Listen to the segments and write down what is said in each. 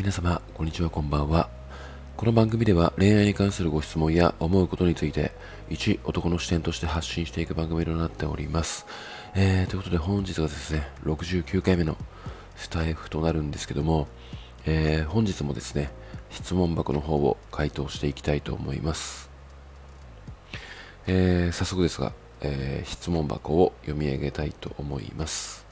皆様、こんにちは、こんばんは。この番組では恋愛に関するご質問や思うことについて、一男の視点として発信していく番組となっております。えー、ということで本日がですね、69回目のスタイフとなるんですけども、えー、本日もですね、質問箱の方を回答していきたいと思います。えー、早速ですが、えー、質問箱を読み上げたいと思います。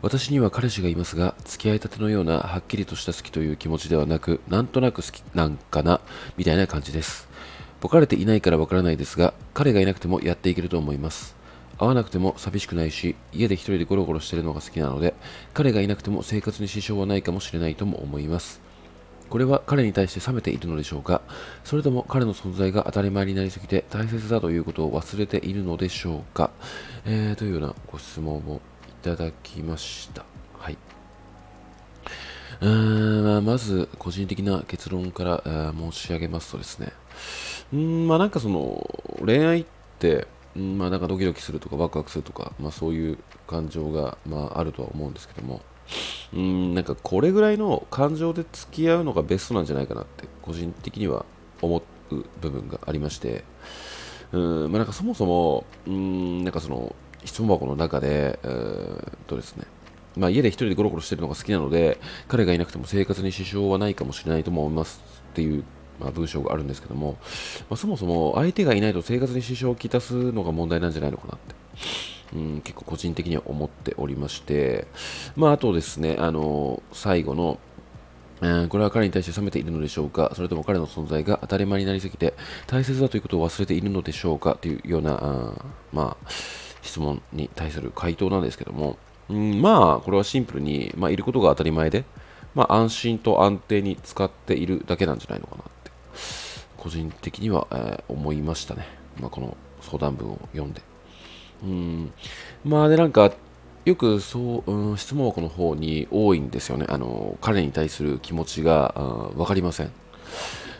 私には彼氏がいますが、付き合いたてのようなはっきりとした好きという気持ちではなく、なんとなく好きなんかな、みたいな感じです。ボかれていないからわからないですが、彼がいなくてもやっていけると思います。会わなくても寂しくないし、家で一人でゴロゴロしてるのが好きなので、彼がいなくても生活に支障はないかもしれないとも思います。これは彼に対して冷めているのでしょうかそれとも彼の存在が当たり前になりすぎて大切だということを忘れているのでしょうか、えー、というようなご質問をただきました。はい。うーんまず、個人的な結論から申し上げますとですね、うん、まあなんかその、恋愛って、うん、まあなんかドキドキするとかワクワクするとか、まあそういう感情が、まああるとは思うんですけども、うんなんかこれぐらいの感情で付き合うのがベストなんじゃないかなって個人的には思う部分がありましてうんまあなんかそもそもうんなんかその質問箱の中で、えー、とですねまあ、家で一人でゴロゴロしてるのが好きなので彼がいなくても生活に支障はないかもしれないと思いますっていう、まあ、文章があるんですけども、まあ、そもそも相手がいないと生活に支障をきたすのが問題なんじゃないのかなってうん、結構個人的には思っておりまして、まあ、あとですね、あの最後の、うん、これは彼に対して冷めているのでしょうかそれとも彼の存在が当たり前になりすぎて大切だということを忘れているのでしょうかというような、あまあ、質問に対する回答なんですけども、うん、まあ、これはシンプルに、まあ、いることが当たり前で、まあ、安心と安定に使っているだけなんじゃないのかなって、個人的には、えー、思いましたね。まあ、この相談文を読んで。うん。まあで、なんか、よくそう、うん、質問箱の方に多いんですよね。あの、彼に対する気持ちが分かりません。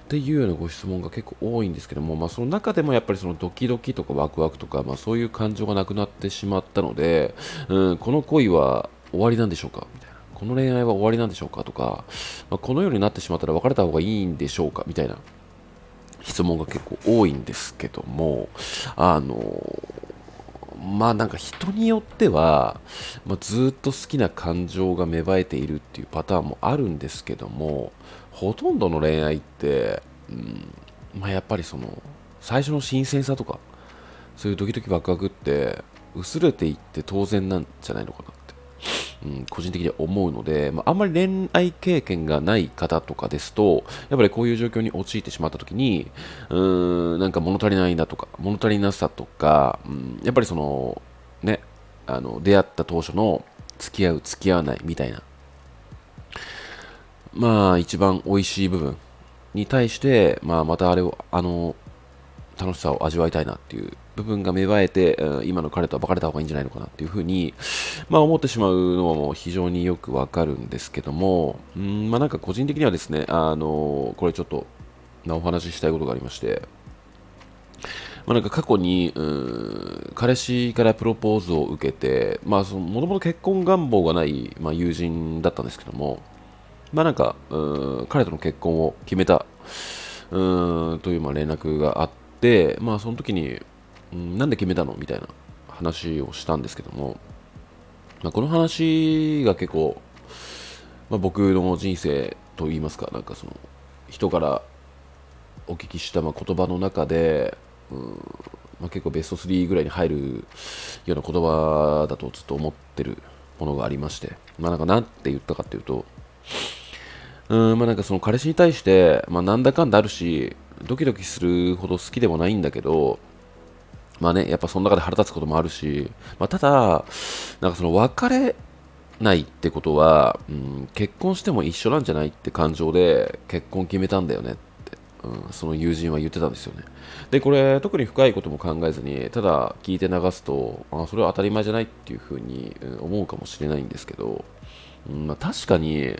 っていうようなご質問が結構多いんですけども、まあ、その中でもやっぱりそのドキドキとかワクワクとか、まあ、そういう感情がなくなってしまったので、うん、この恋は終わりなんでしょうか？みたいな。この恋愛は終わりなんでしょうか？とか、まあ、このようになってしまったら別れた方がいいんでしょうか？みたいな質問が結構多いんですけども、あのまあなんか人によっては、まあ、ずっと好きな感情が芽生えているっていうパターンもあるんですけどもほとんどの恋愛って、うんまあ、やっぱりその最初の新鮮さとかそういうドキドキワクワクって薄れていって当然なんじゃないのかな。うん、個人的には思うので、まあ、あんまり恋愛経験がない方とかですと、やっぱりこういう状況に陥ってしまった時に、うーん、なんか物足りないなとか、物足りなさとか、うん、やっぱりその、ね、あの、出会った当初の付き合う、付き合わないみたいな、まあ、一番美味しい部分に対して、まあ、またあれを、あの、楽しさを味わいたいなっていう部分が芽生えて、今の彼とは別れた方がいいんじゃないのかなっていうふうに、まあ、思ってしまうのはもう非常によくわかるんですけども、うんまあ、なんか個人的にはですね、あのこれちょっと、お話ししたいことがありまして、まあ、なんか過去に、うん、彼氏からプロポーズを受けて、まあ、そのもともと結婚願望がない、まあ、友人だったんですけども、まあ、なんか、うん、彼との結婚を決めた、うんというまあ連絡があって、まあ、その時に、ん、なんで決めたの？みたいな話をしたんですけども、まあ、この話が結構、まあ、僕の人生といいますか、なんかその人からお聞きしたま言葉の中で、うんまあ、結構ベスト3ぐらいに入るような言葉だとずっと思ってるものがありまして、まあ、なんかなんて言ったかっていうと、うんまあ、なんかその彼氏に対して、まあ、なんだかんだあるし、ドキドキするほど好きでもないんだけど、まあね、やっぱその中で腹立つこともあるし、まあ、ただ、なんかその別れないってことは、うん、結婚しても一緒なんじゃないって感情で結婚決めたんだよねって、うん、その友人は言ってたんですよね。で、これ特に深いことも考えずに、ただ聞いて流すと、あそれは当たり前じゃないっていうふうに思うかもしれないんですけど、まあ、確かに、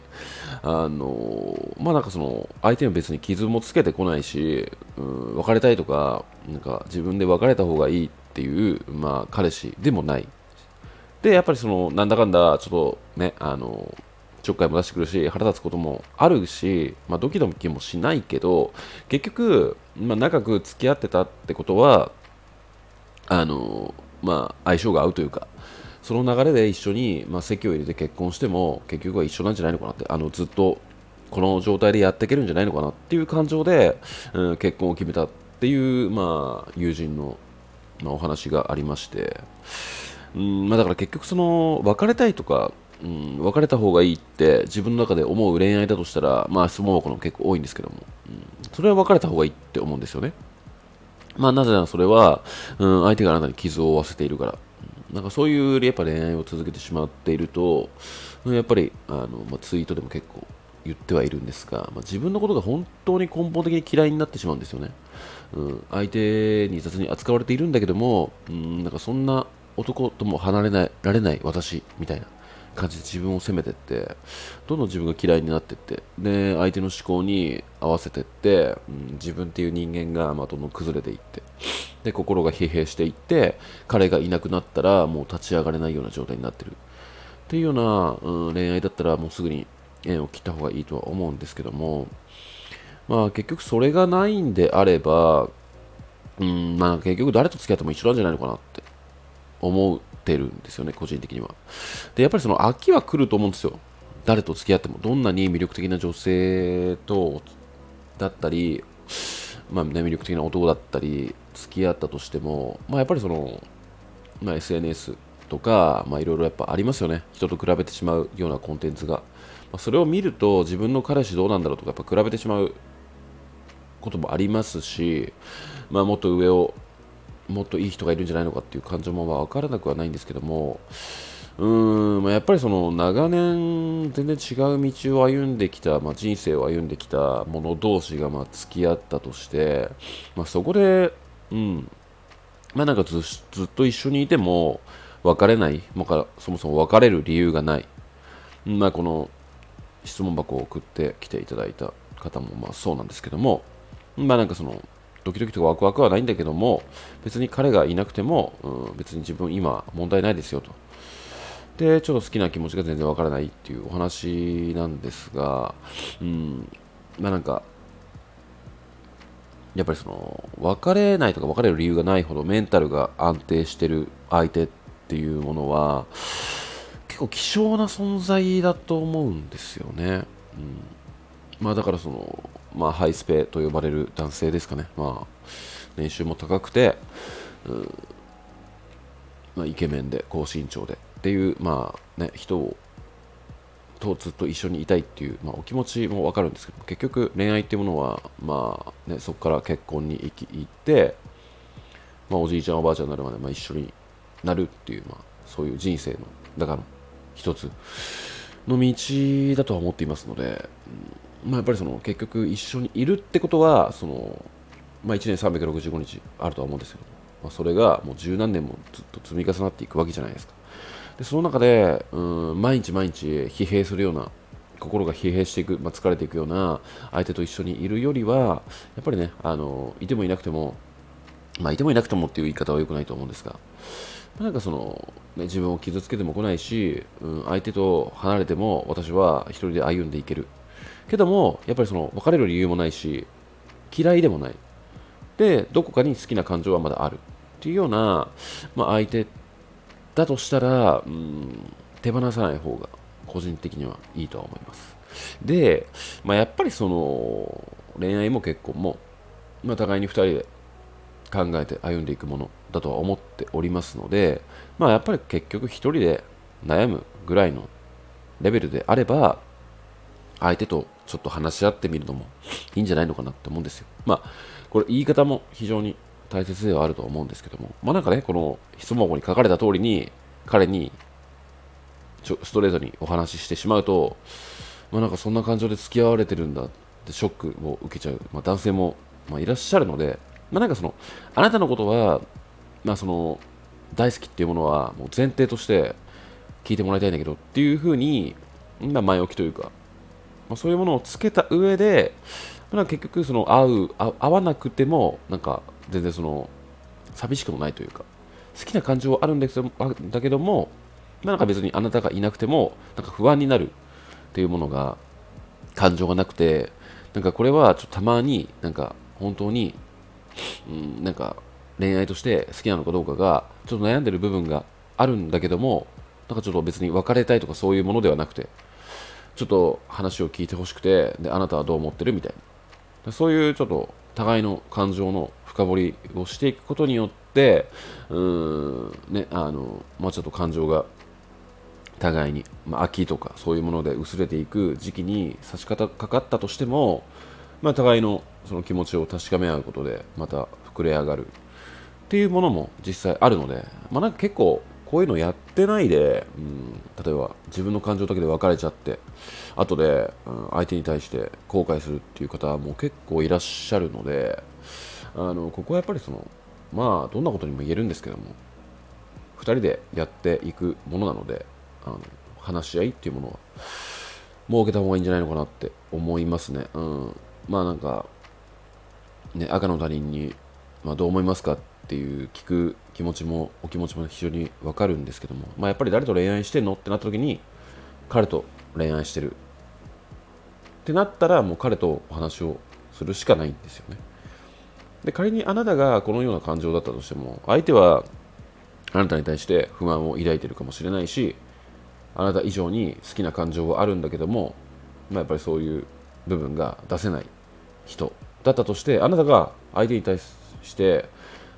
あのまあなんかその相手も別に傷もつけてこないし、うん、別れたいとか、なんか自分で別れた方がいいっていう、まあ彼氏でもない。で、やっぱりそのなんだかんだちょっとね、あのちょっかいも出してくるし腹立つこともあるし、まあ、ドキドキもしないけど結局、まあ、長く付き合ってたってことはあのまあ、相性が合うというかその流れで一緒に、まあ、籍を入れて結婚しても結局は一緒なんじゃないのかなってあのずっとこの状態でやっていけるんじゃないのかなっていう感情で、うん、結婚を決めたっていう、まあ、友人の、まあ、お話がありまして、うんまあ、だから結局その別れたいとか、うん、別れた方がいいって自分の中で思う恋愛だとしたら、まあ、質問箱の結構多いんですけども、うん、それは別れた方がいいって思うんですよね。まあ、なぜならそれは、うん、相手があなたに傷を負わせているから。なんかそういうやっぱ恋愛を続けてしまっていると、やっぱりあの、まあ、ツイートでも結構言ってはいるんですが、まあ、自分のことが本当に根本的に嫌いになってしまうんですよね。うん、相手に雑に扱われているんだけども、うん、なんかそんな男とも離れないられない私みたいな感じで自分を責めてってどんどん自分が嫌いになってってで相手の思考に合わせてって、うん、自分っていう人間が、まあ、どんどん崩れていってで心が疲弊していって彼がいなくなったらもう立ち上がれないような状態になってるっていうような、うん、恋愛だったらもうすぐに縁を切った方がいいとは思うんですけどもまあ結局それがないんであればうんまあ結局誰と付き合っても一緒なんじゃないのかなって思ってるんですよね、個人的には。で、やっぱりその秋は来ると思うんですよ。誰と付き合っても、どんなに魅力的な女性と、だったり、まあ、ね、魅力的な男だったり、付き合ったとしても、まあ、やっぱりその、まあ、SNS とか、まあ、いろいろやっぱありますよね。人と比べてしまうようなコンテンツが。ま、それを見ると、自分の彼氏どうなんだろうとか、やっぱ比べてしまうこともありますし、まあ、もっと上をもっといい人がいるんじゃないのかっていう感情も分からなくはないんですけどもうーん、まあ、やっぱりその長年全然違う道を歩んできた、まあ、人生を歩んできた者同士がまあ付き合ったとして、まあ、そこで、うんまあ、なんかずずっと一緒にいても別れない、まあ、そもそも別れる理由がない、まあ、この質問箱を送ってきていただいた方もまあそうなんですけども、まあなんかそのドキドキとかワクワクはないんだけども別に彼がいなくても、うん、別に自分今問題ないですよと。でちょっと好きな気持ちが全然わからないっていうお話なんですが、うん、まあなんかやっぱりその別れないとか別れる理由がないほどメンタルが安定してる相手っていうものは結構希少な存在だと思うんですよね。うん。まあ、だからそのまあ、ハイスペと呼ばれる男性ですかね、まあ、年収も高くて、うん。まあ、イケメンで高身長でっていう、まあね、人をとずっと一緒にいたいっていう、まあ、お気持ちも分かるんですけど結局恋愛っていうものは、まあね、そこから結婚に行き行って、まあ、おじいちゃんおばあちゃんになるまで、まあ、一緒になるっていう、まあ、そういう人生の中の一つの道だとは思っていますので、まあ、やっぱりその結局一緒にいるってことはその、まあ、1年365日あるとは思うんですけど、まあ、それがもう十何年もずっと積み重なっていくわけじゃないですか。でその中でうん毎日毎日疲弊するような心が疲弊していく、まあ、疲れていくような相手と一緒にいるよりはやっぱりねあのいてもいなくてもまあいてもいなくてもっていう言い方は良くないと思うんですが。なんかその、ね、自分を傷つけても来ないし、うん、相手と離れても私は一人で歩んでいける。けどもやっぱりその別れる理由もないし嫌いでもない。でどこかに好きな感情はまだある。っていうような、まあ、相手だとしたら、うん、手放さない方が個人的にはいいとは思います。で、まあ、やっぱりその恋愛も結婚も、まあ、互いに2人で考えて歩んでいくものだとは思っておりますので、まあ、やっぱり結局1人で悩むぐらいのレベルであれば相手とちょっと話し合ってみるのもいいんじゃないのかなって思うんですよ。まあ、これ言い方も非常に大切ではあると思うんですけども、まあなんかね、この質問箱に書かれた通りに、彼にちょストレートにお話ししてしまうと、まあなんかそんな感情で付き合われてるんだってショックを受けちゃう、まあ、男性も、ま、いらっしゃるので、まあなんかその、あなたのことは、まあその、大好きっていうものはもう前提として聞いてもらいたいんだけどっていうふうに、まあ、前置きというか、まあ、そういうものをつけた上で、まあ、結局その合う合わなくてもなんか全然その寂しくもないというか好きな感情はあるんだけどだけども、まあ、なんか別にあなたがいなくてもなんか不安になるっていうものが感情がなくてなんかこれはちょっとたまになんか本当に、うん、なんか恋愛として好きなのかどうかがちょっと悩んでる部分があるんだけどもなんかちょっと別に別れたいとかそういうものではなくてちょっと話を聞いてほしくてであなたはどう思ってるみたいな。そういうちょっと互いの感情の深掘りをしていくことによってうーんねあのまあちょっと感情が互いに、まあ、秋とかそういうもので薄れていく時期に差し掛かったとしても、まあ、互いのその気持ちを確かめ合うことでまた膨れ上がるっていうものも実際あるので、まあ、なんか結構こういうのやってないで、うん、例えば自分の感情だけで別れちゃって後で、うん、相手に対して後悔するっていう方も結構いらっしゃるのであのここはやっぱりそのまあどんなことにも言えるんですけども2人でやっていくものなのであの話し合いっていうものは設けた方がいいんじゃないのかなって思いますね。うん、まあなんか、ね、赤の他人に、まあ、どう思いますかっていう聞く気持ちもお気持ちも非常にわかるんですけども、まあ、やっぱり誰と恋愛してんのってなった時に彼と恋愛してるってなったらもう彼とお話をするしかないんですよね。で仮にあなたがこのような感情だったとしても相手はあなたに対して不安を抱いてるかもしれないしあなた以上に好きな感情はあるんだけども、まあ、やっぱりそういう部分が出せない人だったとしてあなたが相手に対して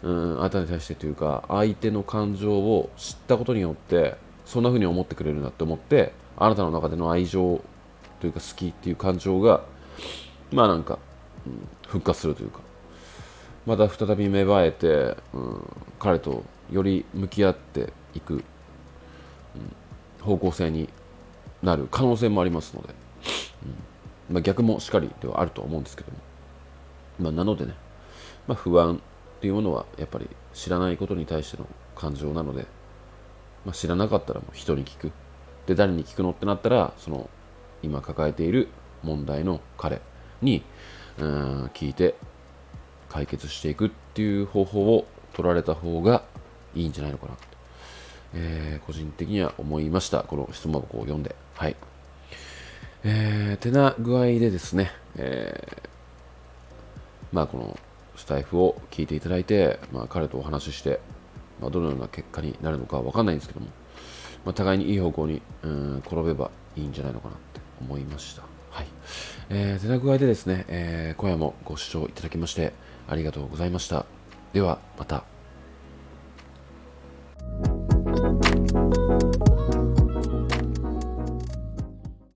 うんあなたに対してというか相手の感情を知ったことによってそんな風に思ってくれるなって思ってあなたの中での愛情というか好きっていう感情がまあなんか、うん、復活するというかまた再び芽生えて、うん、彼とより向き合っていく、うん、方向性になる可能性もありますので、まあ、逆もしっかりではあると思うんですけども、まあ、なのでね、まあ、不安っていうものはやっぱり知らないことに対しての感情なので、まあ、知らなかったらもう人に聞くで誰に聞くのってなったらその今抱えている問題の彼にうん聞いて解決していくっていう方法を取られた方がいいんじゃないのかなえー、個人的には思いました。この質問箱を読んで。はい。えー、てな具合でですね、えー、まあこのスタイフを聞いていただいて、まあ彼とお話しして、まあどのような結果になるのかわかんないんですけども、まあ互いにいい方向に、うん、転べばいいんじゃないのかなって思いました。はい。えー、てな具合でですね、えー、今夜もご視聴いただきましてありがとうございました。ではまた。